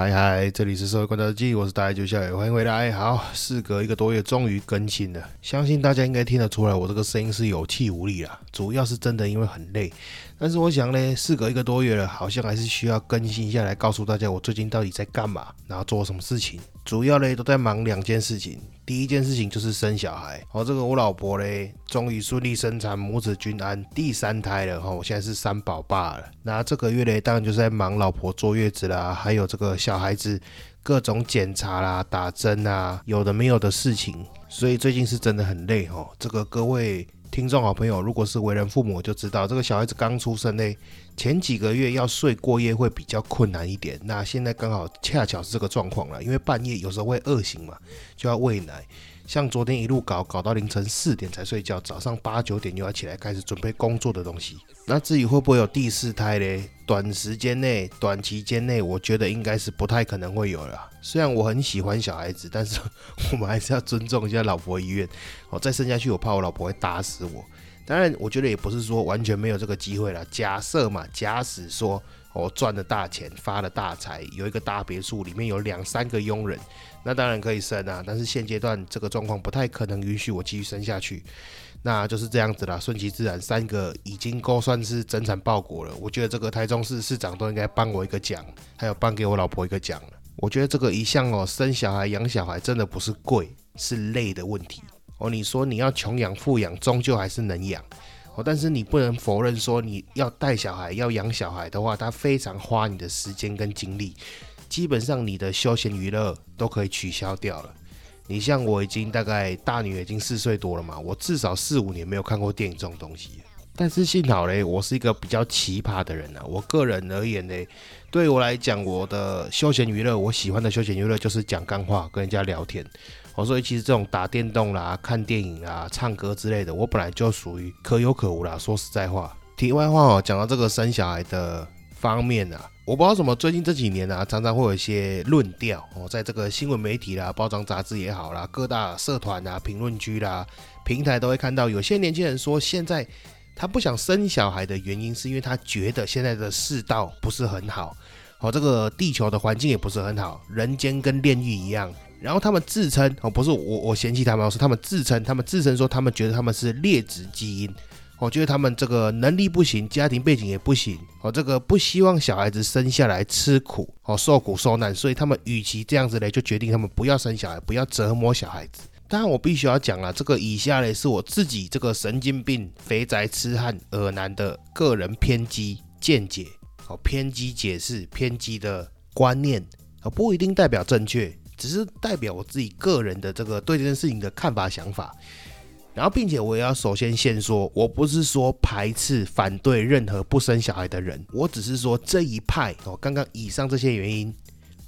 嗨嗨，这里是社会观察记，我是大爷九校友，欢迎回来。好，事隔一个多月，终于更新了，相信大家应该听得出来，我这个声音是有气无力啊，主要是真的因为很累。但是我想呢，事隔一个多月了，好像还是需要更新一下来告诉大家我最近到底在干嘛，然后做什么事情。主要呢都在忙两件事情，第一件事情就是生小孩。哦，这个我老婆呢，终于顺利生产，母子均安，第三胎了哈。我现在是三宝爸了。那这个月呢，当然就是在忙老婆坐月子啦，还有这个小孩子各种检查啦、打针啊，有的没有的事情，所以最近是真的很累哦。这个各位。听众好朋友，如果是为人父母，就知道这个小孩子刚出生呢，前几个月要睡过夜会比较困难一点。那现在刚好恰巧是这个状况了，因为半夜有时候会饿醒嘛，就要喂奶。像昨天一路搞搞到凌晨四点才睡觉，早上八九点又要起来开始准备工作的东西。那至于会不会有第四胎嘞？短时间内、短期间内，我觉得应该是不太可能会有了。虽然我很喜欢小孩子，但是我们还是要尊重一下老婆意愿。哦，再生下去，我怕我老婆会打死我。当然，我觉得也不是说完全没有这个机会了。假设嘛，假使说我赚了大钱，发了大财，有一个大别墅，里面有两三个佣人。那当然可以生啊，但是现阶段这个状况不太可能允许我继续生下去，那就是这样子啦，顺其自然。三个已经够算是增产报国了，我觉得这个台中市市长都应该颁我一个奖，还有颁给我老婆一个奖。我觉得这个一向哦，生小孩养小孩真的不是贵，是累的问题哦。你说你要穷养富养，终究还是能养哦，但是你不能否认说你要带小孩要养小孩的话，他非常花你的时间跟精力。基本上你的休闲娱乐都可以取消掉了。你像我已经大概大女儿已经四岁多了嘛，我至少四五年没有看过电影这种东西。但是幸好嘞，我是一个比较奇葩的人啊。我个人而言呢，对我来讲，我的休闲娱乐，我喜欢的休闲娱乐就是讲干话，跟人家聊天。我所以其实这种打电动啦、看电影啊、唱歌之类的，我本来就属于可有可无啦。说实在话，题外话哦，讲到这个生小孩的方面啊。我不知道什么，最近这几年啊，常常会有一些论调哦，在这个新闻媒体啦、包装杂志也好啦、各大社团啊、评论区啦、平台都会看到，有些年轻人说，现在他不想生小孩的原因，是因为他觉得现在的世道不是很好，哦，这个地球的环境也不是很好，人间跟炼狱一样。然后他们自称哦，不是我我嫌弃他们，是他们自称，他们自称说他们觉得他们是劣质基因。我觉得他们这个能力不行，家庭背景也不行，哦，这个不希望小孩子生下来吃苦，哦，受苦受难，所以他们与其这样子嘞，就决定他们不要生小孩，不要折磨小孩子。当然，我必须要讲了，这个以下嘞是我自己这个神经病、肥宅痴汉、耳男的个人偏激见解，哦，偏激解释、偏激的观念，啊，不一定代表正确，只是代表我自己个人的这个对这件事情的看法、想法。然后，并且我也要首先先说，我不是说排斥、反对任何不生小孩的人，我只是说这一派哦，刚刚以上这些原因。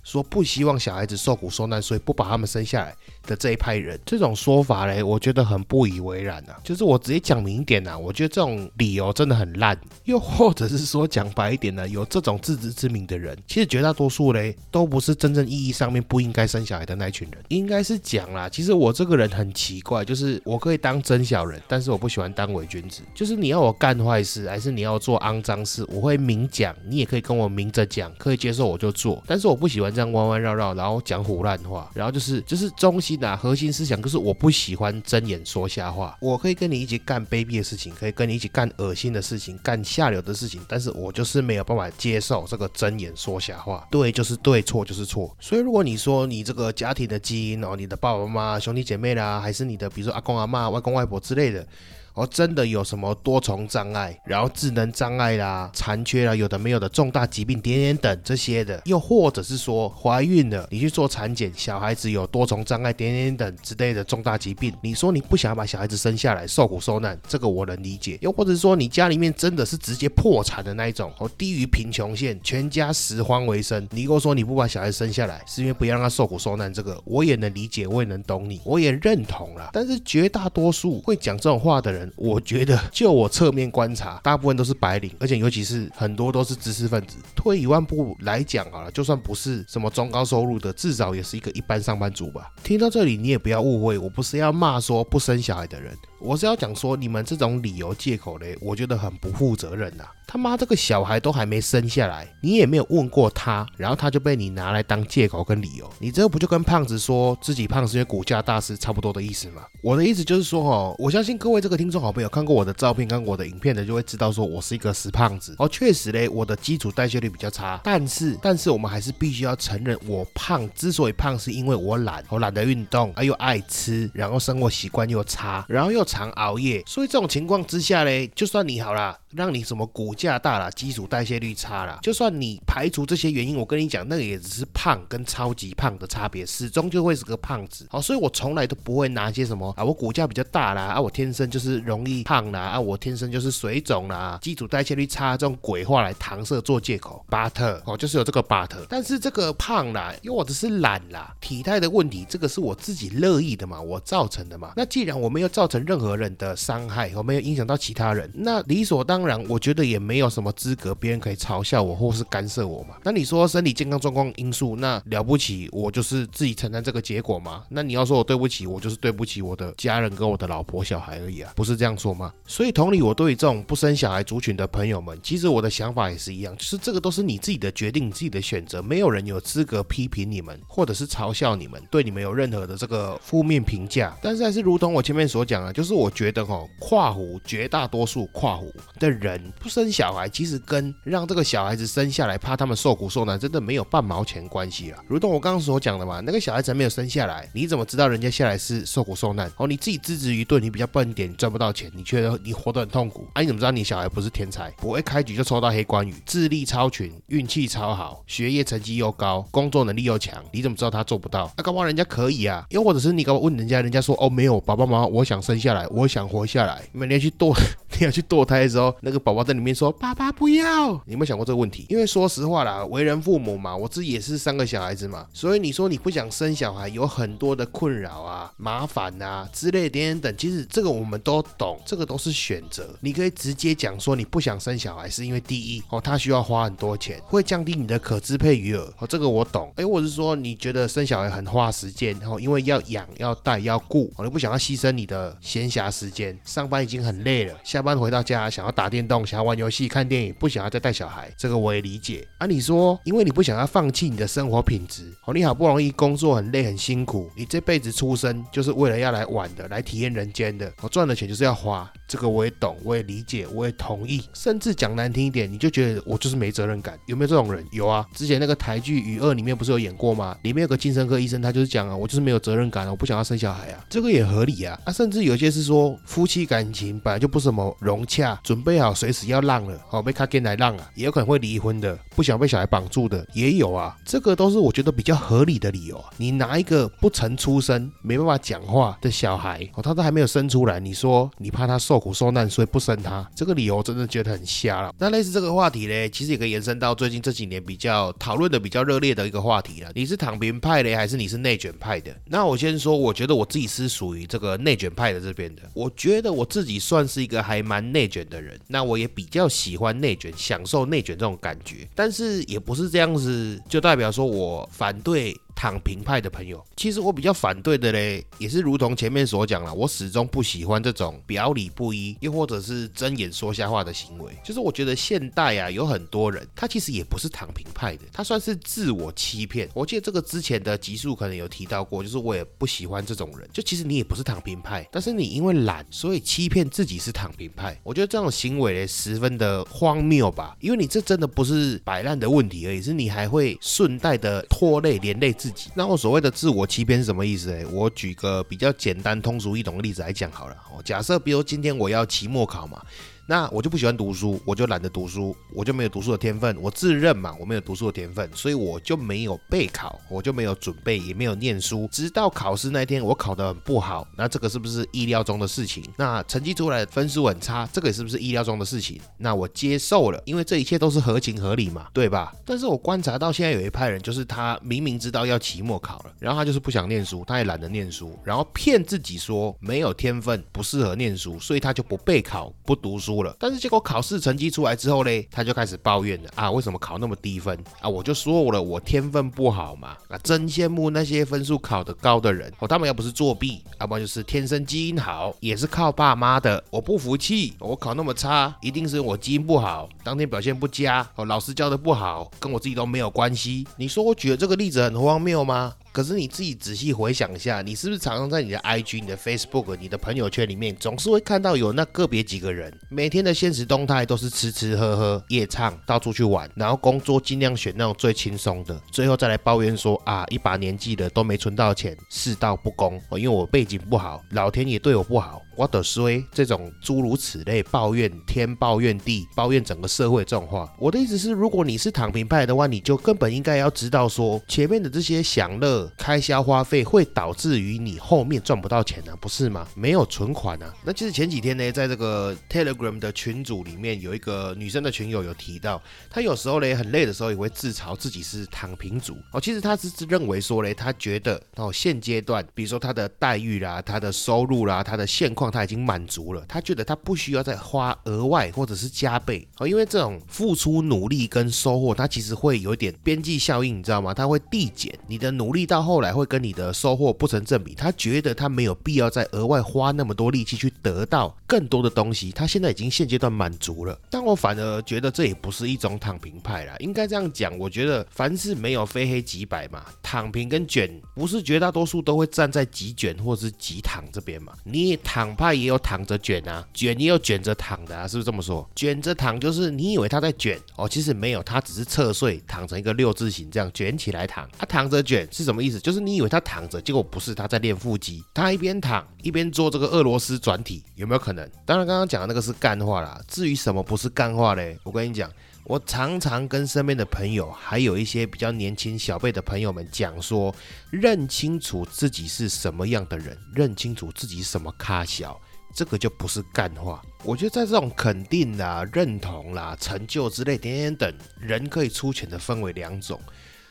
说不希望小孩子受苦受难，所以不把他们生下来的这一派人，这种说法嘞，我觉得很不以为然啊。就是我直接讲明一点呐，我觉得这种理由真的很烂。又或者是说讲白一点呢，有这种自知之明的人，其实绝大多数嘞，都不是真正意义上面不应该生小孩的那一群人。应该是讲啦，其实我这个人很奇怪，就是我可以当真小人，但是我不喜欢当伪君子。就是你要我干坏事，还是你要做肮脏事，我会明讲，你也可以跟我明着讲，可以接受我就做。但是我不喜欢。这样弯弯绕绕，然后讲胡乱话，然后就是就是中心啊，核心思想就是我不喜欢睁眼说瞎话。我可以跟你一起干卑鄙的事情，可以跟你一起干恶心的事情，干下流的事情，但是我就是没有办法接受这个睁眼说瞎话。对就是对，错就是错。所以如果你说你这个家庭的基因哦，你的爸爸妈妈、兄弟姐妹啦，还是你的比如说阿公阿妈、外公外婆之类的。哦，真的有什么多重障碍，然后智能障碍啦、残缺啦，有的没有的重大疾病点点等这些的，又或者是说怀孕了，你去做产检，小孩子有多重障碍点点等之类的重大疾病，你说你不想把小孩子生下来受苦受难，这个我能理解。又或者说你家里面真的是直接破产的那一种，哦，低于贫穷线，全家拾荒为生，你跟我说你不把小孩生下来，是因为不要让他受苦受难，这个我也能理解，我也能懂你，我也认同了。但是绝大多数会讲这种话的人，我觉得就我侧面观察，大部分都是白领，而且尤其是很多都是知识分子。退一万步来讲好了，就算不是什么中高收入的，至少也是一个一般上班族吧。听到这里，你也不要误会，我不是要骂说不生小孩的人。我是要讲说，你们这种理由借口嘞，我觉得很不负责任呐。他妈这个小孩都还没生下来，你也没有问过他，然后他就被你拿来当借口跟理由，你这不就跟胖子说自己胖是因为骨架大是差不多的意思吗？我的意思就是说哦，我相信各位这个听众好朋友看过我的照片、看过我的影片的，就会知道说我是一个死胖子哦。确实嘞，我的基础代谢率比较差，但是但是我们还是必须要承认，我胖之所以胖，是因为我懒，我懒得运动，又爱吃，然后生活习惯又差，然后又常熬夜，所以这种情况之下嘞，就算你好啦。让你什么骨架大了，基础代谢率差了，就算你排除这些原因，我跟你讲，那个也只是胖跟超级胖的差别，始终就会是个胖子。好，所以我从来都不会拿一些什么啊，我骨架比较大啦，啊，我天生就是容易胖啦，啊，我天生就是水肿啦，基础代谢率差这种鬼话来搪塞做借口。but 哦，就是有这个 but，但是这个胖啦，又或者是懒啦，体态的问题，这个是我自己乐意的嘛，我造成的嘛。那既然我没有造成任何人的伤害，我没有影响到其他人，那理所当。当然，我觉得也没有什么资格，别人可以嘲笑我或是干涉我嘛。那你说身体健康状况因素，那了不起，我就是自己承担这个结果嘛。那你要说我对不起，我就是对不起我的家人跟我的老婆小孩而已啊，不是这样说吗？所以同理，我对于这种不生小孩族群的朋友们，其实我的想法也是一样，就是这个都是你自己的决定，你自己的选择，没有人有资格批评你们，或者是嘲笑你们，对你们有任何的这个负面评价。但是还是如同我前面所讲啊，就是我觉得哈，跨湖绝大多数跨湖的。人不生小孩，其实跟让这个小孩子生下来，怕他们受苦受难，真的没有半毛钱关系了。如同我刚刚所讲的嘛，那个小孩子还没有生下来，你怎么知道人家下来是受苦受难？哦，你自己资质愚钝，你比较笨一点，赚不到钱，你觉得你活得很痛苦。啊，你怎么知道你小孩不是天才，不会开局就抽到黑关羽，智力超群，运气超好，学业成绩又高，工作能力又强？你怎么知道他做不到？那搞不好人家可以啊。又或者是你搞问人家，人家说哦没有，爸爸妈妈，我想生下来，我想活下来。每年去堕，你要去堕胎的时候。那个宝宝在里面说：“爸爸不要。”你有没有想过这个问题？因为说实话啦，为人父母嘛，我自己也是三个小孩子嘛，所以你说你不想生小孩，有很多的困扰啊、麻烦啊之类等等等。其实这个我们都懂，这个都是选择。你可以直接讲说你不想生小孩，是因为第一哦，他需要花很多钱，会降低你的可支配余额。哦，这个我懂。哎，或者是说你觉得生小孩很花时间，然后因为要养、要带、要顾，哦，你不想要牺牲你的闲暇时间，上班已经很累了，下班回到家想要打。电动想要玩游戏、看电影，不想要再带小孩，这个我也理解啊。你说，因为你不想要放弃你的生活品质，哦，你好不容易工作很累很辛苦，你这辈子出生就是为了要来玩的，来体验人间的，我赚的钱就是要花。这个我也懂，我也理解，我也同意。甚至讲难听一点，你就觉得我就是没责任感，有没有这种人？有啊，之前那个台剧《与恶》里面不是有演过吗？里面有个精神科医生，他就是讲啊，我就是没有责任感，我不想要生小孩啊，这个也合理啊。啊，甚至有些是说夫妻感情本来就不怎么融洽，准备最好随时要浪了，好被卡给来浪啊，也有可能会离婚的，不想被小孩绑住的也有啊。这个都是我觉得比较合理的理由。你拿一个不曾出生、没办法讲话的小孩，哦，他都还没有生出来，你说你怕他受。苦受难，所以不生他，这个理由真的觉得很瞎了。那类似这个话题呢，其实也可以延伸到最近这几年比较讨论的比较热烈的一个话题了。你是躺平派的，还是你是内卷派的？那我先说，我觉得我自己是属于这个内卷派的这边的。我觉得我自己算是一个还蛮内卷的人，那我也比较喜欢内卷，享受内卷这种感觉。但是也不是这样子，就代表说我反对。躺平派的朋友，其实我比较反对的嘞，也是如同前面所讲了，我始终不喜欢这种表里不一，又或者是睁眼说瞎话的行为。就是我觉得现代啊，有很多人，他其实也不是躺平派的，他算是自我欺骗。我记得这个之前的集数可能有提到过，就是我也不喜欢这种人。就其实你也不是躺平派，但是你因为懒，所以欺骗自己是躺平派。我觉得这种行为嘞，十分的荒谬吧，因为你这真的不是摆烂的问题而已，是你还会顺带的拖累连累。自己。那我所谓的自我欺骗是什么意思？诶，我举个比较简单、通俗易懂的例子来讲好了。假设比如今天我要期末考嘛。那我就不喜欢读书，我就懒得读书，我就没有读书的天分。我自认嘛，我没有读书的天分，所以我就没有备考，我就没有准备，也没有念书。直到考试那天，我考得很不好，那这个是不是意料中的事情？那成绩出来分数很差，这个是不是意料中的事情？那我接受了，因为这一切都是合情合理嘛，对吧？但是我观察到现在有一派人，就是他明明知道要期末考了，然后他就是不想念书，他也懒得念书，然后骗自己说没有天分，不适合念书，所以他就不备考，不读书。但是结果考试成绩出来之后嘞，他就开始抱怨了啊，为什么考那么低分啊？我就说了，我天分不好嘛。啊，真羡慕那些分数考得高的人哦，他们要不是作弊，要不然就是天生基因好，也是靠爸妈的。我不服气，我考那么差，一定是我基因不好，当天表现不佳哦，老师教的不好，跟我自己都没有关系。你说我举的这个例子很荒谬吗？可是你自己仔细回想一下，你是不是常常在你的 IG、你的 Facebook、你的朋友圈里面，总是会看到有那个别几个人，每天的现实动态都是吃吃喝喝、夜唱、到处去玩，然后工作尽量选那种最轻松的，最后再来抱怨说啊，一把年纪了都没存到钱，世道不公，因为我背景不好，老天也对我不好。我的衰这种诸如此类抱怨天抱怨地抱怨整个社会这种话，我的意思是，如果你是躺平派的话，你就根本应该要知道说，前面的这些享乐开销花费会导致于你后面赚不到钱呢，不是吗？没有存款啊。那其实前几天呢，在这个 Telegram 的群组里面，有一个女生的群友有提到，她有时候呢很累的时候也会自嘲自己是躺平族哦。其实她是认为说呢，她觉得哦现阶段，比如说她的待遇啦、她的收入啦、她的现况。他已经满足了，他觉得他不需要再花额外或者是加倍哦，因为这种付出努力跟收获，它其实会有点边际效应，你知道吗？它会递减，你的努力到后来会跟你的收获不成正比。他觉得他没有必要再额外花那么多力气去得到更多的东西，他现在已经现阶段满足了。但我反而觉得这也不是一种躺平派啦，应该这样讲，我觉得凡事没有非黑即白嘛，躺平跟卷不是绝大多数都会站在极卷或者是极躺这边嘛，你也躺。派也有躺着卷啊，卷也有卷着躺的啊，是不是这么说？卷着躺就是你以为他在卷哦，其实没有，他只是侧睡躺成一个六字形这样卷起来躺。他躺着卷是什么意思？就是你以为他躺着，结果不是他在练腹肌，他一边躺一边做这个俄罗斯转体，有没有可能？当然，刚刚讲的那个是干话啦。至于什么不是干话嘞？我跟你讲。我常常跟身边的朋友，还有一些比较年轻小辈的朋友们讲说，认清楚自己是什么样的人，认清楚自己什么咖小，这个就不是干话。我觉得在这种肯定啦、认同啦、成就之类点点等，人可以出钱的分为两种。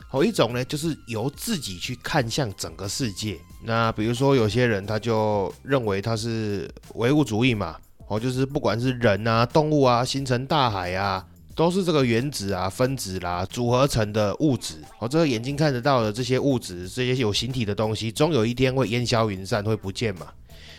好，一种呢就是由自己去看向整个世界。那比如说有些人他就认为他是唯物主义嘛，哦，就是不管是人啊、动物啊、星辰大海啊。都是这个原子啊、分子啦组合成的物质。哦，这个眼睛看得到的这些物质，这些有形体的东西，终有一天会烟消云散，会不见嘛？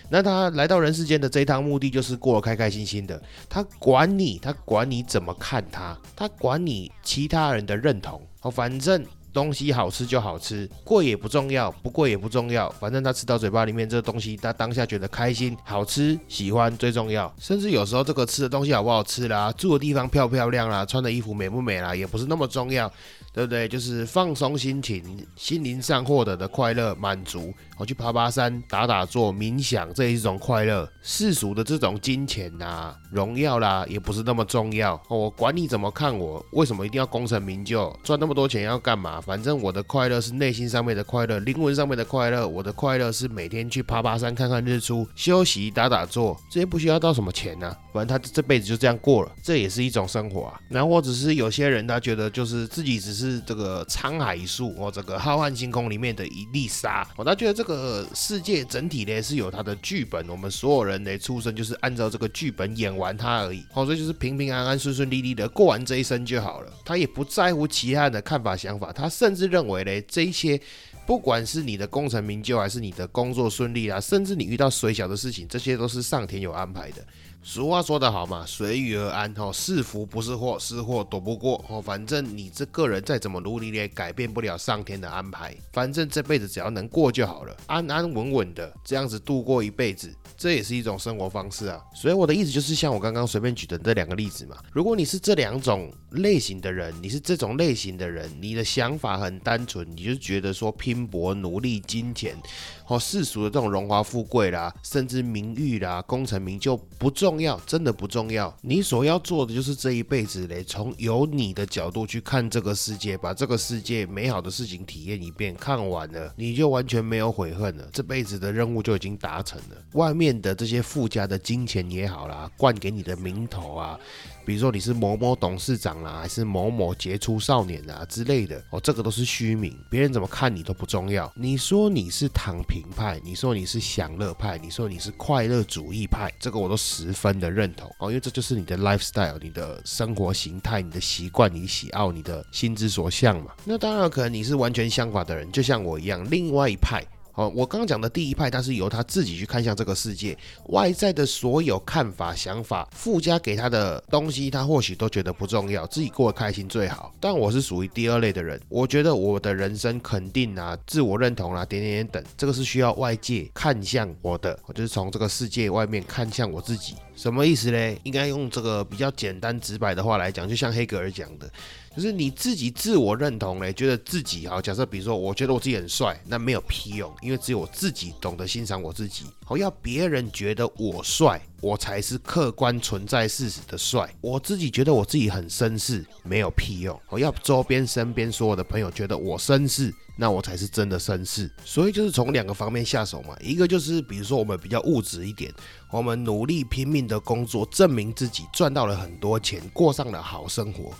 那他来到人世间的这一趟目的，就是过得开开心心的。他管你，他管你怎么看他，他管你其他人的认同。哦，反正。东西好吃就好吃，贵也不重要，不贵也不重要，反正他吃到嘴巴里面这东西，他当下觉得开心、好吃、喜欢最重要。甚至有时候这个吃的东西好不好吃啦，住的地方漂不漂亮啦，穿的衣服美不美啦，也不是那么重要。对不对？就是放松心情，心灵上获得的快乐满足。我去爬爬山、打打坐、冥想，这一种快乐。世俗的这种金钱呐、荣耀啦，也不是那么重要。我管你怎么看我，为什么一定要功成名就？赚那么多钱要干嘛？反正我的快乐是内心上面的快乐，灵魂上面的快乐。我的快乐是每天去爬爬山、看看日出、休息、打打坐，这些不需要到什么钱啊？反正他这辈子就这样过了，这也是一种生活啊。然后或者是有些人他觉得就是自己只是。是这个沧海一粟哦，这个浩瀚星空里面的一粒沙哦，他觉得这个世界整体呢是有它的剧本，我们所有人呢出生就是按照这个剧本演完它而已，哦，所以就是平平安安、顺顺利利的过完这一生就好了。他也不在乎其他人的看法想法，他甚至认为呢，这一些不管是你的功成名就，还是你的工作顺利啊，甚至你遇到水小的事情，这些都是上天有安排的。俗话说得好嘛，随遇而安哦，是福不是祸，是祸躲不过哦。反正你这个人再怎么努力，也改变不了上天的安排。反正这辈子只要能过就好了，安安稳稳的这样子度过一辈子，这也是一种生活方式啊。所以我的意思就是，像我刚刚随便举的这两个例子嘛。如果你是这两种类型的人，你是这种类型的人，你的想法很单纯，你就觉得说拼搏、努力、金钱。哦，世俗的这种荣华富贵啦，甚至名誉啦、功成名就不重要，真的不重要。你所要做的就是这一辈子嘞，从由你的角度去看这个世界，把这个世界美好的事情体验一遍，看完了你就完全没有悔恨了，这辈子的任务就已经达成了。外面的这些附加的金钱也好啦，灌给你的名头啊。比如说你是某某董事长啦，还是某某杰出少年啊之类的哦，这个都是虚名，别人怎么看你都不重要。你说你是躺平派，你说你是享乐派，你说你是快乐主义派，这个我都十分的认同哦，因为这就是你的 lifestyle，你的生活形态，你的习惯，你喜好，你的心之所向嘛。那当然可能你是完全相反的人，就像我一样，另外一派。好，我刚刚讲的第一派，他是由他自己去看向这个世界，外在的所有看法、想法附加给他的东西，他或许都觉得不重要，自己过得开心最好。但我是属于第二类的人，我觉得我的人生肯定啊、自我认同啊、点点点等，这个是需要外界看向我的，我就是从这个世界外面看向我自己。什么意思嘞？应该用这个比较简单直白的话来讲，就像黑格尔讲的。就是你自己自我认同嘞，觉得自己好。假设比如说，我觉得我自己很帅，那没有屁用，因为只有我自己懂得欣赏我自己。好，要别人觉得我帅，我才是客观存在事实的帅。我自己觉得我自己很绅士，没有屁用。我要周边身边所有的朋友觉得我绅士，那我才是真的绅士。所以就是从两个方面下手嘛，一个就是比如说我们比较物质一点，我们努力拼命的工作，证明自己赚到了很多钱，过上了好生活。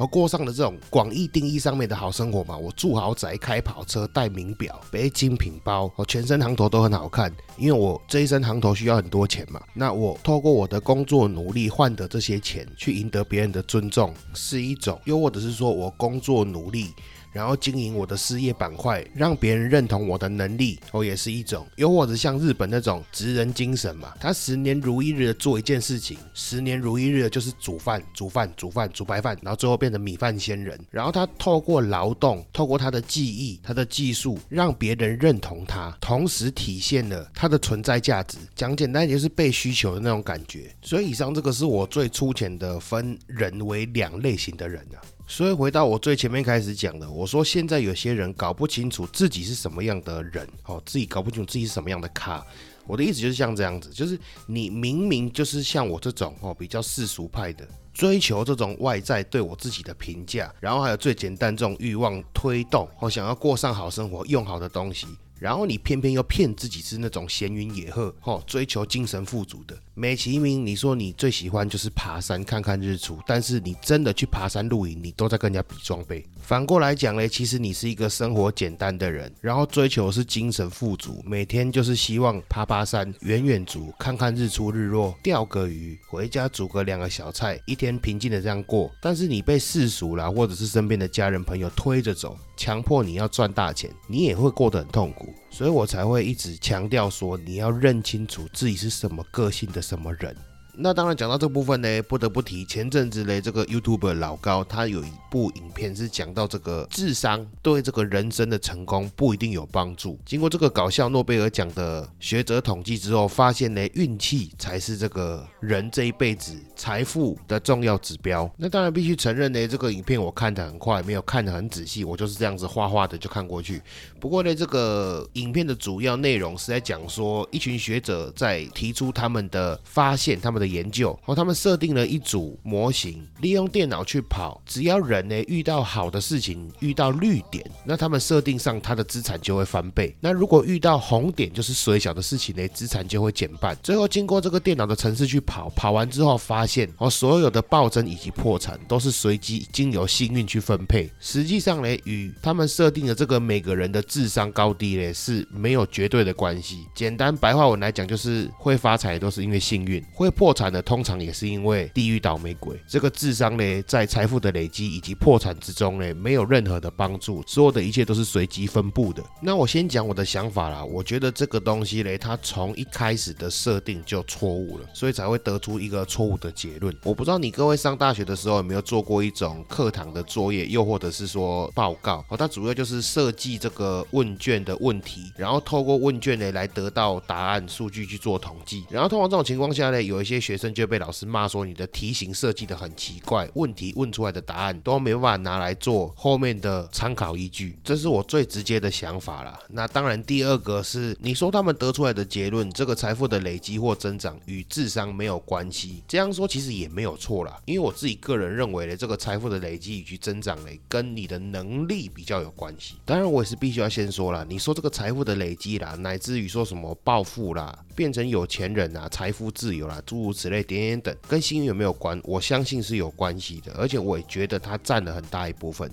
而过上了这种广义定义上面的好生活嘛？我住豪宅、开跑车、戴名表、背精品包，我全身行头都很好看，因为我这一身行头需要很多钱嘛。那我透过我的工作努力换得这些钱，去赢得别人的尊重，是一种；又或者是说我工作努力。然后经营我的事业板块，让别人认同我的能力，哦，也是一种；又或者像日本那种职人精神嘛，他十年如一日的做一件事情，十年如一日的就是煮饭、煮饭、煮饭、煮白饭，然后最后变成米饭仙人。然后他透过劳动，透过他的技艺、他的技术，让别人认同他，同时体现了他的存在价值。讲简单，就是被需求的那种感觉。所以以上这个是我最粗浅的分人为两类型的人啊。所以回到我最前面开始讲的，我说现在有些人搞不清楚自己是什么样的人，哦，自己搞不清楚自己是什么样的咖。我的意思就是像这样子，就是你明明就是像我这种哦比较世俗派的，追求这种外在对我自己的评价，然后还有最简单这种欲望推动，哦想要过上好生活，用好的东西。然后你偏偏又骗自己是那种闲云野鹤，吼，追求精神富足的。美其名，你说你最喜欢就是爬山看看日出，但是你真的去爬山露营，你都在跟人家比装备。反过来讲嘞，其实你是一个生活简单的人，然后追求是精神富足，每天就是希望爬爬山、远远足、看看日出日落、钓个鱼，回家煮个两个小菜，一天平静的这样过。但是你被世俗啦，或者是身边的家人朋友推着走。强迫你要赚大钱，你也会过得很痛苦，所以我才会一直强调说，你要认清楚自己是什么个性的什么人。那当然讲到这部分呢，不得不提前阵子嘞，这个 YouTube 老高他有一部影片是讲到这个智商对这个人生的成功不一定有帮助。经过这个搞笑诺贝尔奖的学者统计之后，发现呢运气才是这个人这一辈子财富的重要指标。那当然必须承认呢，这个影片我看得很快，没有看得很仔细，我就是这样子画画的就看过去。不过呢，这个影片的主要内容是在讲说，一群学者在提出他们的发现，他们的。研究哦，他们设定了一组模型，利用电脑去跑，只要人呢遇到好的事情，遇到绿点，那他们设定上他的资产就会翻倍。那如果遇到红点，就是水小的事情呢，资产就会减半。最后经过这个电脑的程式去跑，跑完之后发现哦，所有的暴增以及破产都是随机经由幸运去分配。实际上呢，与他们设定的这个每个人的智商高低呢是没有绝对的关系。简单白话文来讲，就是会发财都是因为幸运，会破。破产的通常也是因为地狱倒霉鬼。这个智商呢，在财富的累积以及破产之中呢，没有任何的帮助，所有的一切都是随机分布的。那我先讲我的想法啦，我觉得这个东西嘞，它从一开始的设定就错误了，所以才会得出一个错误的结论。我不知道你各位上大学的时候有没有做过一种课堂的作业，又或者是说报告哦，它主要就是设计这个问卷的问题，然后透过问卷呢来得到答案数据去做统计，然后通常这种情况下呢，有一些学生就被老师骂说你的题型设计的很奇怪，问题问出来的答案都没办法拿来做后面的参考依据，这是我最直接的想法啦。那当然，第二个是你说他们得出来的结论，这个财富的累积或增长与智商没有关系，这样说其实也没有错啦。因为我自己个人认为呢，这个财富的累积以及增长呢，跟你的能力比较有关系。当然，我也是必须要先说了，你说这个财富的累积啦，乃至于说什么暴富啦，变成有钱人啊，财富自由啦，诸如此类点点等，跟幸运有没有关？我相信是有关系的，而且我也觉得它占了很大一部分。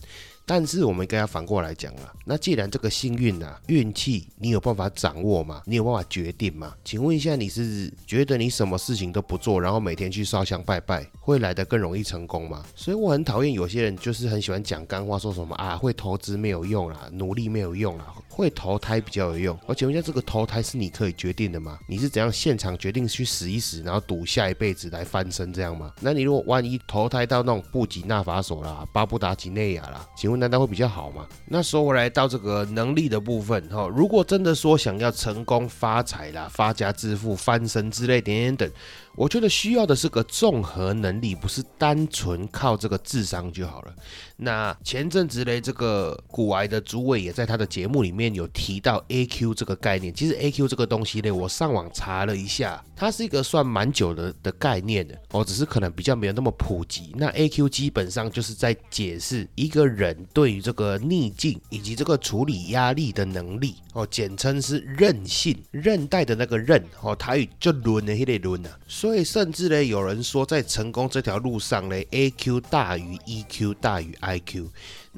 但是我们应该要反过来讲啊，那既然这个幸运啊、运气，你有办法掌握吗？你有办法决定吗？请问一下，你是觉得你什么事情都不做，然后每天去烧香拜拜，会来得更容易成功吗？所以我很讨厌有些人就是很喜欢讲干话，说什么啊会投资没有用啦，努力没有用啦，会投胎比较有用。我请问一下，这个投胎是你可以决定的吗？你是怎样现场决定去死一死，然后赌下一辈子来翻身这样吗？那你如果万一投胎到那种布吉纳法索啦、巴布达吉内亚啦，请问？难道会比较好吗？那说回来到这个能力的部分哈，如果真的说想要成功发财啦、发家致富、翻身之类等等。我觉得需要的是个综合能力，不是单纯靠这个智商就好了。那前阵子嘞，这个古癌的主委也在他的节目里面有提到 A Q 这个概念。其实 A Q 这个东西呢，我上网查了一下，它是一个算蛮久的的概念的哦，只是可能比较没有那么普及。那 A Q 基本上就是在解释一个人对于这个逆境以及这个处理压力的能力哦，简称是韧性，韧带的那个韧哦，台语就轮的那类轮啊。所以，甚至呢，有人说，在成功这条路上呢，A Q 大于 E Q 大于 I Q。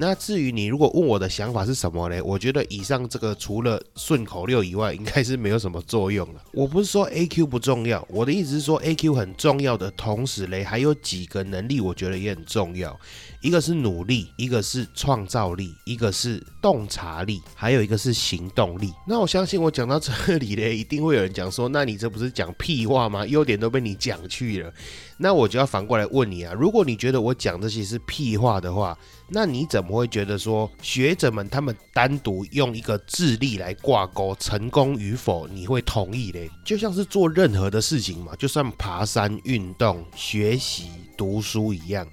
那至于你如果问我的想法是什么呢？我觉得以上这个除了顺口溜以外，应该是没有什么作用了。我不是说 A Q 不重要，我的意思是说 A Q 很重要的同时嘞，还有几个能力，我觉得也很重要。一个是努力，一个是创造力，一个是洞察力，还有一个是行动力。那我相信我讲到这里嘞，一定会有人讲说，那你这不是讲屁话吗？优点都被你讲去了。那我就要反过来问你啊，如果你觉得我讲这些是屁话的话，那你怎么会觉得说学者们他们单独用一个智力来挂钩成功与否，你会同意嘞？就像是做任何的事情嘛，就算爬山、运动、学习、读书一样。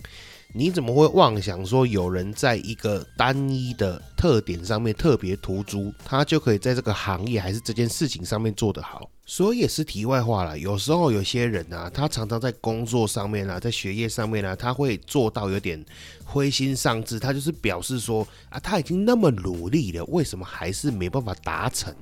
你怎么会妄想说有人在一个单一的特点上面特别突出，他就可以在这个行业还是这件事情上面做得好？所以也是题外话了。有时候有些人啊，他常常在工作上面啊，在学业上面啊，他会做到有点灰心丧志。他就是表示说啊，他已经那么努力了，为什么还是没办法达成？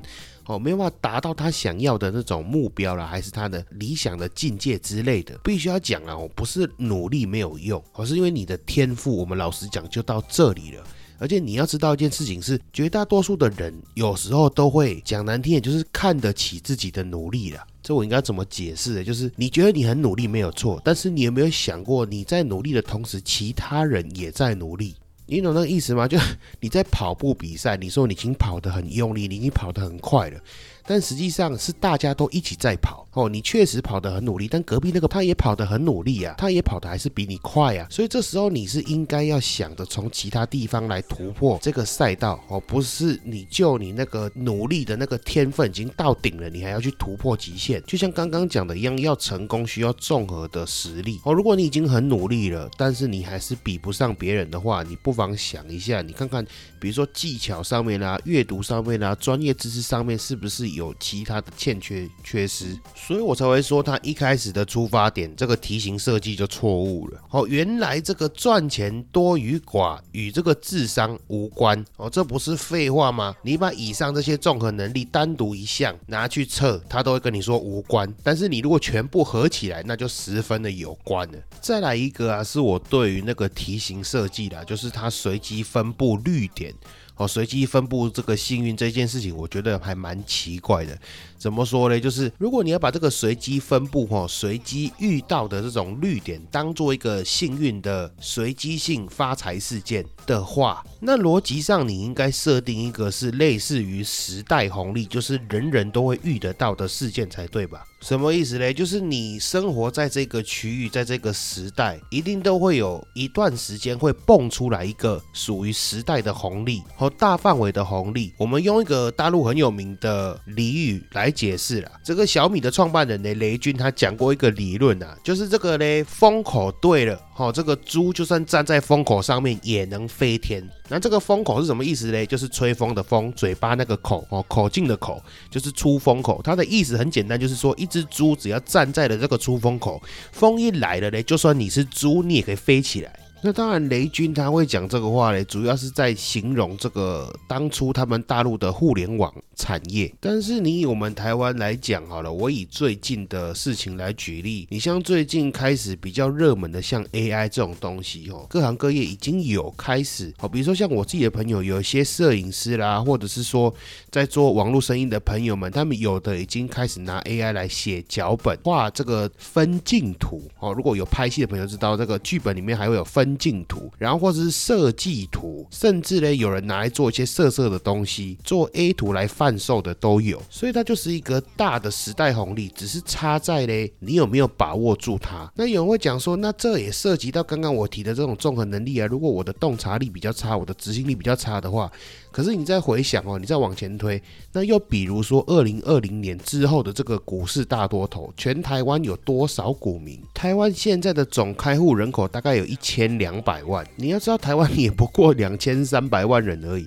哦，没办法达到他想要的那种目标了，还是他的理想的境界之类的，必须要讲啊，我不是努力没有用，而是因为你的天赋，我们老实讲就到这里了。而且你要知道一件事情是，绝大多数的人有时候都会讲难听点，就是看得起自己的努力了。这我应该怎么解释呢？就是你觉得你很努力没有错，但是你有没有想过，你在努力的同时，其他人也在努力？你懂那个意思吗？就你在跑步比赛，你说你已经跑得很用力，你已经跑得很快了。但实际上是大家都一起在跑哦，你确实跑得很努力，但隔壁那个他也跑得很努力啊，他也跑得还是比你快啊，所以这时候你是应该要想着从其他地方来突破这个赛道哦，不是你就你那个努力的那个天分已经到顶了，你还要去突破极限，就像刚刚讲的一样，要成功需要综合的实力哦。如果你已经很努力了，但是你还是比不上别人的话，你不妨想一下，你看看，比如说技巧上面啦、阅读上面啦、专业知识上面是不是？有其他的欠缺缺失，所以我才会说他一开始的出发点这个题型设计就错误了。哦，原来这个赚钱多与寡与这个智商无关哦，这不是废话吗？你把以上这些综合能力单独一项拿去测，他都会跟你说无关。但是你如果全部合起来，那就十分的有关了。再来一个啊，是我对于那个题型设计的，就是它随机分布绿点。哦，随机分布这个幸运这件事情，我觉得还蛮奇怪的。怎么说呢？就是如果你要把这个随机分布哈，随机遇到的这种绿点当做一个幸运的随机性发财事件的话，那逻辑上你应该设定一个是类似于时代红利，就是人人都会遇得到的事件才对吧？什么意思嘞？就是你生活在这个区域，在这个时代，一定都会有一段时间会蹦出来一个属于时代的红利和大范围的红利。我们用一个大陆很有名的俚语来解释了。这个小米的创办人呢，雷军他讲过一个理论啊，就是这个嘞，风口对了。好，这个猪就算站在风口上面也能飞天。那这个风口是什么意思呢？就是吹风的风，嘴巴那个口哦，口径的口，就是出风口。它的意思很简单，就是说一只猪只要站在了这个出风口，风一来了呢，就算你是猪，你也可以飞起来。那当然，雷军他会讲这个话嘞，主要是在形容这个当初他们大陆的互联网产业。但是你以我们台湾来讲好了，我以最近的事情来举例，你像最近开始比较热门的像 AI 这种东西哦，各行各业已经有开始哦，比如说像我自己的朋友，有一些摄影师啦，或者是说在做网络生意的朋友们，他们有的已经开始拿 AI 来写脚本，画这个分镜图哦。如果有拍戏的朋友知道，这个剧本里面还会有分。镜图，然后或者是设计图，甚至呢有人拿来做一些色色的东西，做 A 图来贩售的都有，所以它就是一个大的时代红利，只是差在嘞你有没有把握住它。那有人会讲说，那这也涉及到刚刚我提的这种综合能力啊。如果我的洞察力比较差，我的执行力比较差的话。可是你再回想哦，你再往前推，那又比如说二零二零年之后的这个股市大多头，全台湾有多少股民？台湾现在的总开户人口大概有一千两两百万，你要知道台湾也不过两千三百万人而已。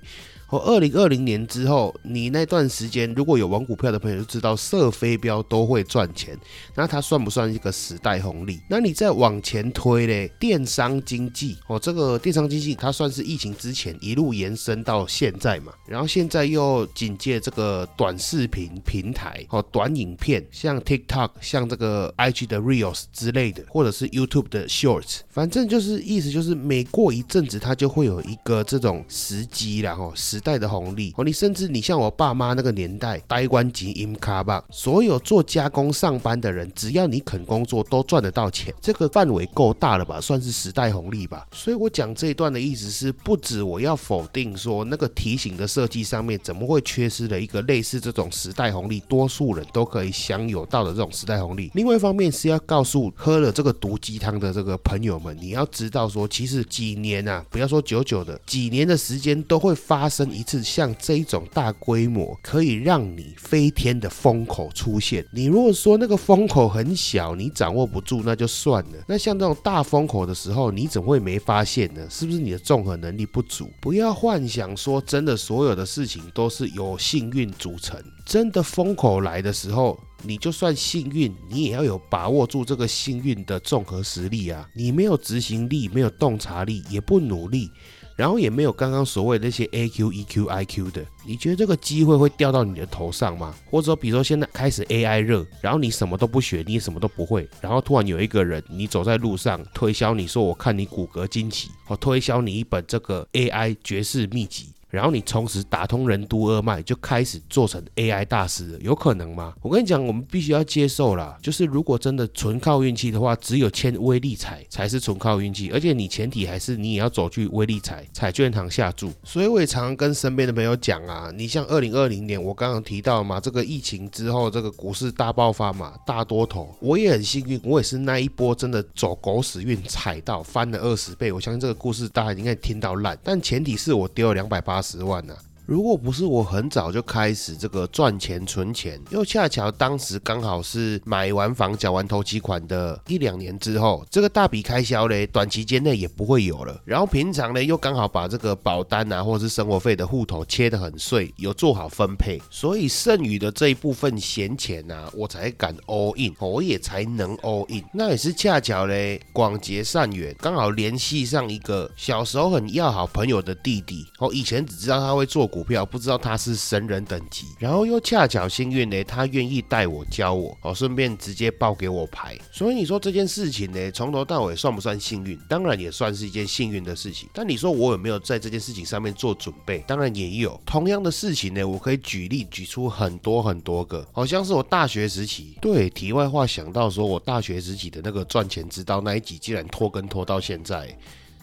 哦，二零二零年之后，你那段时间如果有玩股票的朋友就知道，射飞镖都会赚钱，那它算不算一个时代红利？那你再往前推嘞，电商经济哦，这个电商经济它算是疫情之前一路延伸到现在嘛，然后现在又紧接这个短视频平台哦，短影片像 TikTok、像这个 IG 的 Reels 之类的，或者是 YouTube 的 Shorts，反正就是意思就是每过一阵子它就会有一个这种时机，然后时。时代的红利哦，你甚至你像我爸妈那个年代，呆关级 in 卡吧，所有做加工上班的人，只要你肯工作，都赚得到钱。这个范围够大了吧？算是时代红利吧。所以我讲这一段的意思是，不止我要否定说那个提醒的设计上面怎么会缺失了一个类似这种时代红利，多数人都可以享有到的这种时代红利。另外一方面是要告诉喝了这个毒鸡汤的这个朋友们，你要知道说，其实几年啊，不要说久久的，几年的时间都会发生。一次像这种大规模可以让你飞天的风口出现，你如果说那个风口很小，你掌握不住那就算了。那像这种大风口的时候，你怎么会没发现呢？是不是你的综合能力不足？不要幻想说真的所有的事情都是由幸运组成。真的风口来的时候，你就算幸运，你也要有把握住这个幸运的综合实力啊！你没有执行力，没有洞察力，也不努力。然后也没有刚刚所谓那些 A Q E Q I Q 的，你觉得这个机会会掉到你的头上吗？或者说，比如说现在开始 A I 热，然后你什么都不学，你也什么都不会，然后突然有一个人，你走在路上推销你说，我看你骨骼惊奇，我推销你一本这个 A I 绝世秘籍。然后你从此打通任督二脉，就开始做成 AI 大师了，有可能吗？我跟你讲，我们必须要接受啦。就是如果真的纯靠运气的话，只有签微利彩才是纯靠运气，而且你前提还是你也要走去微利彩彩券行下注。所以我也常常跟身边的朋友讲啊，你像二零二零年我刚刚提到嘛，这个疫情之后这个股市大爆发嘛，大多头，我也很幸运，我也是那一波真的走狗屎运踩到翻了二十倍。我相信这个故事大家应该听到烂，但前提是我丢了两百八。八十万呢？如果不是我很早就开始这个赚钱存钱，又恰巧当时刚好是买完房缴完头期款的一两年之后，这个大笔开销嘞，短期间内也不会有了。然后平常呢，又刚好把这个保单啊，或者是生活费的户头切得很碎，有做好分配，所以剩余的这一部分闲钱啊，我才敢 all in，我也才能 all in。那也是恰巧嘞，广结善缘，刚好联系上一个小时候很要好朋友的弟弟，哦，以前只知道他会做。股票，不知道他是神人等级，然后又恰巧幸运呢，他愿意带我教我，哦，顺便直接报给我牌。所以你说这件事情呢，从头到尾算不算幸运？当然也算是一件幸运的事情。但你说我有没有在这件事情上面做准备？当然也有。同样的事情呢，我可以举例举出很多很多个，好像是我大学时期。对，题外话想到说我大学时期的那个赚钱之道那一集，竟然拖更拖到现在。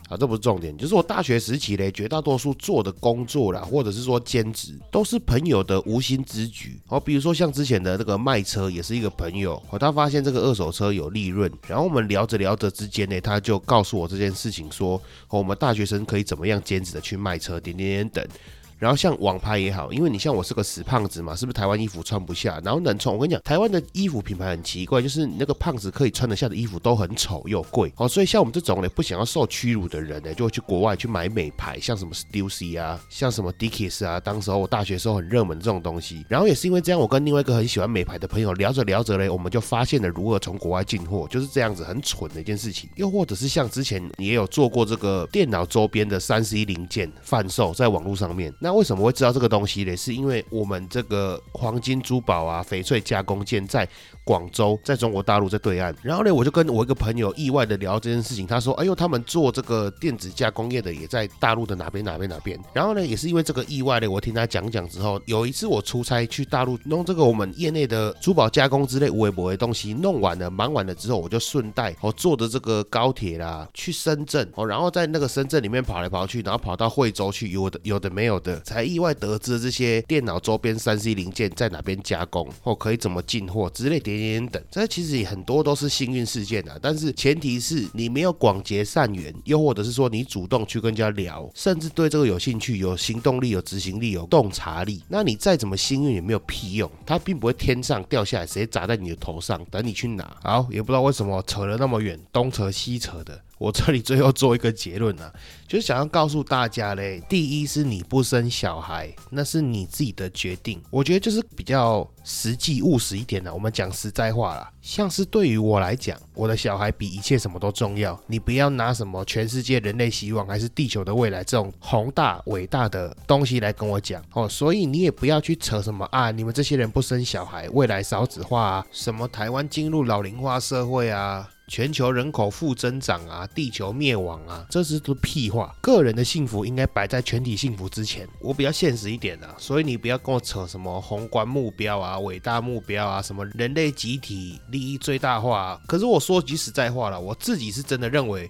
啊，这不是重点，就是我大学时期嘞，绝大多数做的工作啦，或者是说兼职，都是朋友的无心之举。哦，比如说像之前的那个卖车，也是一个朋友，哦，他发现这个二手车有利润，然后我们聊着聊着之间呢，他就告诉我这件事情，说我们大学生可以怎么样兼职的去卖车，点点点等。然后像网拍也好，因为你像我是个死胖子嘛，是不是台湾衣服穿不下？然后能穿，我跟你讲，台湾的衣服品牌很奇怪，就是你那个胖子可以穿得下的衣服都很丑又贵哦。所以像我们这种呢，不想要受屈辱的人呢，就会去国外去买美牌，像什么 Stussy 啊，像什么 Dickies 啊，当时候我大学时候很热门这种东西。然后也是因为这样，我跟另外一个很喜欢美牌的朋友聊着聊着嘞，我们就发现了如何从国外进货，就是这样子很蠢的一件事情。又或者是像之前也有做过这个电脑周边的三 C 零件贩售在网络上面，那为什么会知道这个？东西呢，是因为我们这个黄金珠宝啊、翡翠加工件在广州，在中国大陆在对岸。然后呢，我就跟我一个朋友意外的聊这件事情，他说：“哎呦，他们做这个电子加工业的也在大陆的哪边哪边哪边。”然后呢，也是因为这个意外呢，我听他讲讲之后，有一次我出差去大陆弄这个我们业内的珠宝加工之类微博的东西，弄完了忙完了之后，我就顺带我坐着这个高铁啦去深圳哦，然后在那个深圳里面跑来跑去，然后跑到惠州去，有的有的没有的，才意外得。知这些电脑周边三 C 零件在哪边加工，或可以怎么进货之类点点等，这其实也很多都是幸运事件啊。但是前提是你没有广结善缘，又或者是说你主动去跟人家聊，甚至对这个有兴趣、有行动力、有执行力、有洞察力，那你再怎么幸运也没有屁用，它并不会天上掉下来，直接砸在你的头上，等你去拿。好，也不知道为什么扯了那么远，东扯西扯的。我这里最后做一个结论啊，就是想要告诉大家嘞，第一是你不生小孩，那是你自己的决定。我觉得就是比较实际务实一点的。我们讲实在话啦，像是对于我来讲，我的小孩比一切什么都重要。你不要拿什么全世界人类希望还是地球的未来这种宏大伟大的东西来跟我讲哦。所以你也不要去扯什么啊，你们这些人不生小孩，未来少子化啊，什么台湾进入老龄化社会啊。全球人口负增长啊，地球灭亡啊，这是都屁话。个人的幸福应该摆在全体幸福之前。我比较现实一点的，所以你不要跟我扯什么宏观目标啊、伟大目标啊、什么人类集体利益最大化。可是我说句实在话了，我自己是真的认为，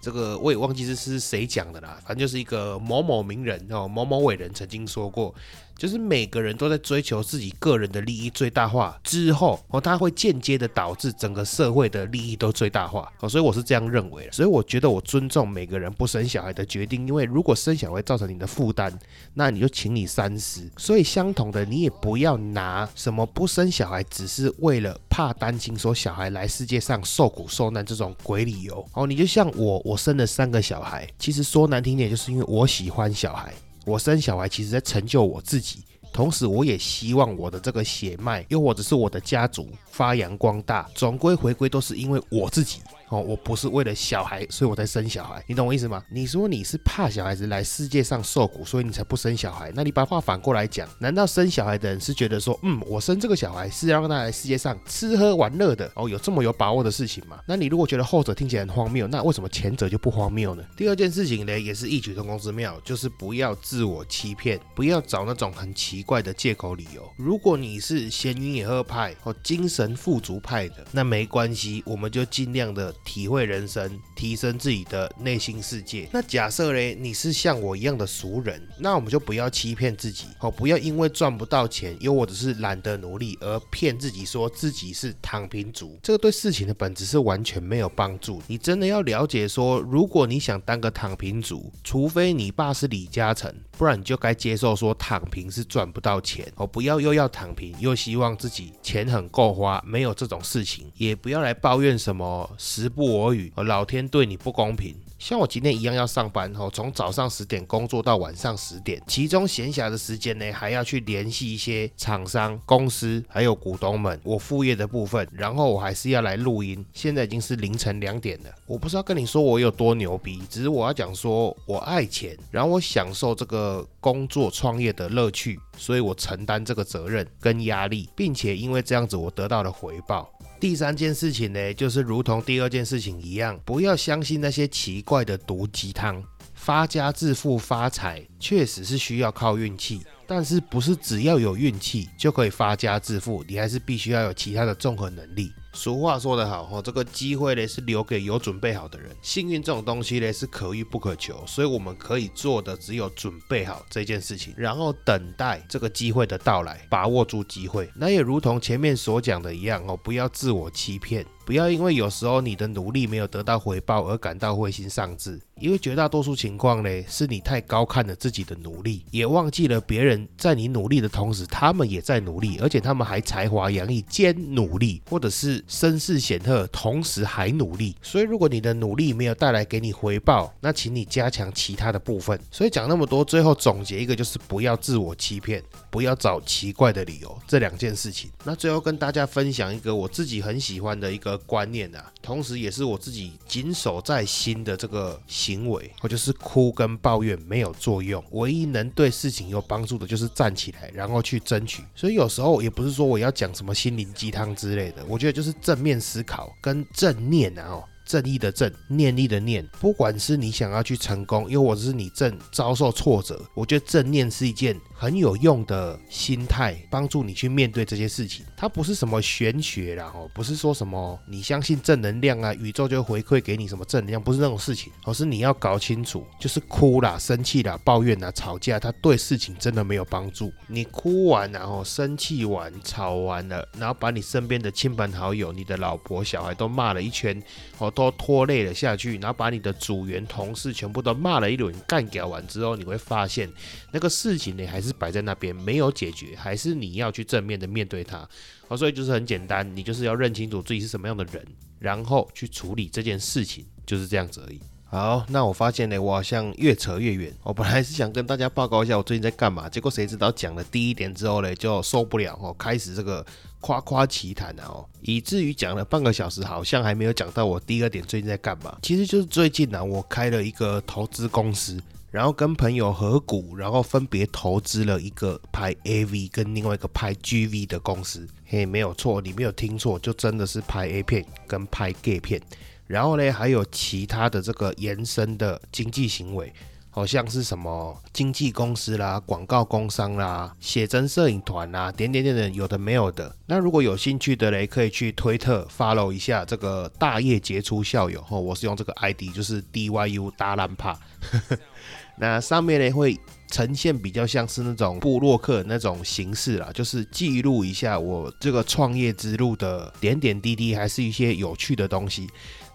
这个我也忘记是是谁讲的啦，反正就是一个某某名人哦，某某伟人曾经说过。就是每个人都在追求自己个人的利益最大化之后，哦，它会间接的导致整个社会的利益都最大化，哦，所以我是这样认为的。所以我觉得我尊重每个人不生小孩的决定，因为如果生小孩造成你的负担，那你就请你三思。所以相同的，你也不要拿什么不生小孩只是为了怕担心说小孩来世界上受苦受难这种鬼理由，哦，你就像我，我生了三个小孩，其实说难听点，就是因为我喜欢小孩。我生小孩，其实在成就我自己，同时我也希望我的这个血脉，又或者是我的家族发扬光大，总归回归都是因为我自己。哦，我不是为了小孩，所以我才生小孩，你懂我意思吗？你说你是怕小孩子来世界上受苦，所以你才不生小孩。那你把话反过来讲，难道生小孩的人是觉得说，嗯，我生这个小孩是要让他来世界上吃喝玩乐的？哦，有这么有把握的事情吗？那你如果觉得后者听起来很荒谬，那为什么前者就不荒谬呢？第二件事情呢，也是异曲同工之妙，就是不要自我欺骗，不要找那种很奇怪的借口理由。如果你是闲云野鹤派哦精神富足派的，那没关系，我们就尽量的。体会人生，提升自己的内心世界。那假设嘞，你是像我一样的俗人，那我们就不要欺骗自己，哦，不要因为赚不到钱，又或者是懒得努力而骗自己说自己是躺平族。这个对事情的本质是完全没有帮助。你真的要了解说，如果你想当个躺平族，除非你爸是李嘉诚，不然你就该接受说躺平是赚不到钱。哦，不要又要躺平，又希望自己钱很够花，没有这种事情，也不要来抱怨什么时不我与，老天对你不公平。像我今天一样要上班哦，从早上十点工作到晚上十点，其中闲暇的时间呢，还要去联系一些厂商、公司还有股东们，我副业的部分，然后我还是要来录音。现在已经是凌晨两点了，我不是要跟你说我有多牛逼，只是我要讲说我爱钱，然后我享受这个工作创业的乐趣，所以我承担这个责任跟压力，并且因为这样子我得到了回报。第三件事情呢，就是如同第二件事情一样，不要相信那些奇怪的毒鸡汤。发家致富发财确实是需要靠运气，但是不是只要有运气就可以发家致富，你还是必须要有其他的综合能力。俗话说得好，哈，这个机会呢是留给有准备好的人。幸运这种东西呢是可遇不可求，所以我们可以做的只有准备好这件事情，然后等待这个机会的到来，把握住机会。那也如同前面所讲的一样，哦，不要自我欺骗，不要因为有时候你的努力没有得到回报而感到灰心丧志，因为绝大多数情况呢是你太高看了自己的努力，也忘记了别人在你努力的同时，他们也在努力，而且他们还才华洋溢兼努力，或者是。声势显赫，同时还努力，所以如果你的努力没有带来给你回报，那请你加强其他的部分。所以讲那么多，最后总结一个就是不要自我欺骗，不要找奇怪的理由，这两件事情。那最后跟大家分享一个我自己很喜欢的一个观念啊，同时也是我自己谨守在心的这个行为，我就是哭跟抱怨没有作用，唯一能对事情有帮助的就是站起来，然后去争取。所以有时候也不是说我要讲什么心灵鸡汤之类的，我觉得就是。正面思考跟正念啊。正义的正，念力的念，不管是你想要去成功，又或者是你正遭受挫折，我觉得正念是一件很有用的心态，帮助你去面对这些事情。它不是什么玄学啦，哦，不是说什么你相信正能量啊，宇宙就回馈给你什么正能量，不是那种事情，而是你要搞清楚，就是哭啦、生气啦、抱怨啦、吵架，它对事情真的没有帮助。你哭完，然后生气完、吵完了，然后把你身边的亲朋好友、你的老婆、小孩都骂了一圈，哦。都拖累了下去，然后把你的组员、同事全部都骂了一轮，干掉完之后，你会发现那个事情呢还是是摆在那边没有解决，还是你要去正面的面对它。哦，所以就是很简单，你就是要认清楚自己是什么样的人，然后去处理这件事情，就是这样子而已。好，那我发现呢，我好像越扯越远。我本来是想跟大家报告一下我最近在干嘛，结果谁知道讲了第一点之后呢，就受不了哦，开始这个夸夸其谈哦，以至于讲了半个小时，好像还没有讲到我第二点最近在干嘛。其实就是最近呢，我开了一个投资公司，然后跟朋友合股，然后分别投资了一个拍 AV 跟另外一个拍 GV 的公司。嘿，没有错，你没有听错，就真的是拍 A 片跟拍 gay 片。然后呢，还有其他的这个延伸的经济行为，好像是什么经纪公司啦、广告工商啦、写真摄影团啦，点点点点，有的没有的。那如果有兴趣的嘞，可以去推特 follow 一下这个大业杰出校友哦，我是用这个 ID，就是 DYU 大烂帕。那上面呢会呈现比较像是那种布洛克那种形式啦，就是记录一下我这个创业之路的点点滴滴，还是一些有趣的东西。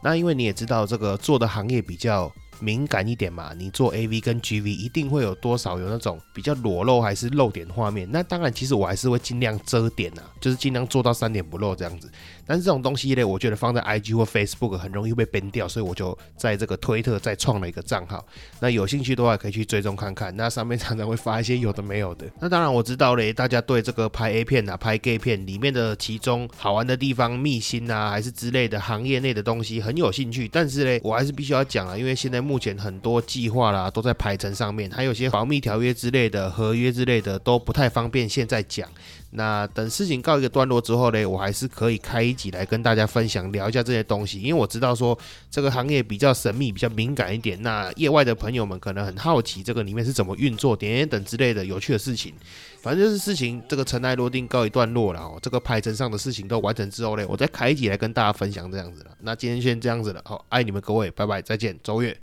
那因为你也知道，这个做的行业比较。敏感一点嘛，你做 A V 跟 G V 一定会有多少有那种比较裸露还是露点画面？那当然，其实我还是会尽量遮点呐，就是尽量做到三点不露这样子。但是这种东西呢，我觉得放在 I G 或 Facebook 很容易被 ban 掉，所以我就在这个推特再创了一个账号。那有兴趣的话可以去追踪看看，那上面常常会发一些有的没有的。那当然我知道嘞，大家对这个拍 A 片啊、拍 gay 片里面的其中好玩的地方、秘辛啊，还是之类的行业内的东西很有兴趣。但是呢，我还是必须要讲啊，因为现在。目前很多计划啦都在排程上面，还有些保密条约之类的合约之类的都不太方便现在讲。那等事情告一个段落之后呢，我还是可以开一集来跟大家分享聊一下这些东西，因为我知道说这个行业比较神秘、比较敏感一点。那业外的朋友们可能很好奇这个里面是怎么运作、点点等之类的有趣的事情。反正就是事情这个尘埃落定告一段落了哦，这个排程上的事情都完成之后呢，我再开一集来跟大家分享这样子了。那今天先这样子了，好，爱你们各位，拜拜，再见，周月。